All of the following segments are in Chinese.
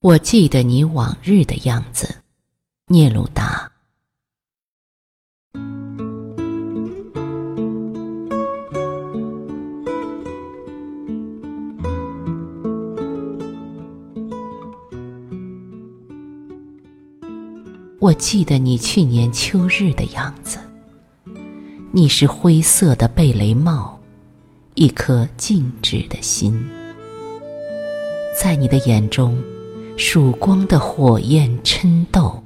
我记得你往日的样子，聂鲁达。我记得你去年秋日的样子，你是灰色的贝雷帽，一颗静止的心，在你的眼中。曙光的火焰嗔斗，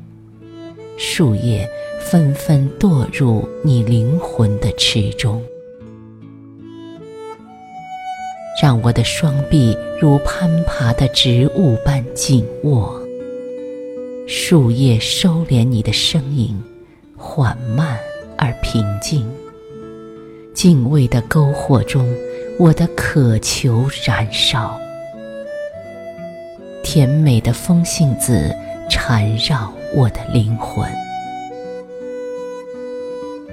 树叶纷纷堕入你灵魂的池中，让我的双臂如攀爬的植物般紧握。树叶收敛你的声音，缓慢而平静。敬畏的篝火中，我的渴求燃烧。甜美的风信子缠绕我的灵魂，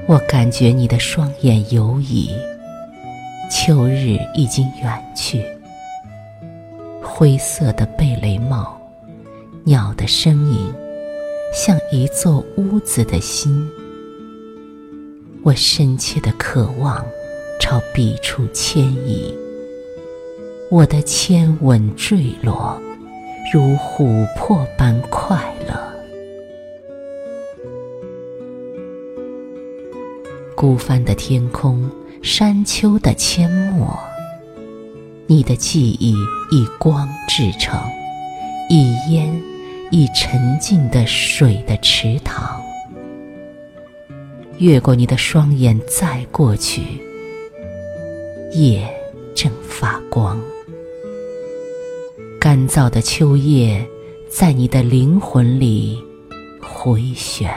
我感觉你的双眼游移，秋日已经远去。灰色的贝雷帽，鸟的声音，像一座屋子的心。我深切的渴望朝彼处迁移，我的牵吻坠落。如琥珀般快乐。孤帆的天空，山丘的阡陌，你的记忆以光制成，以烟，以沉静的水的池塘。越过你的双眼，再过去，夜正发光。干燥的秋叶，在你的灵魂里回旋。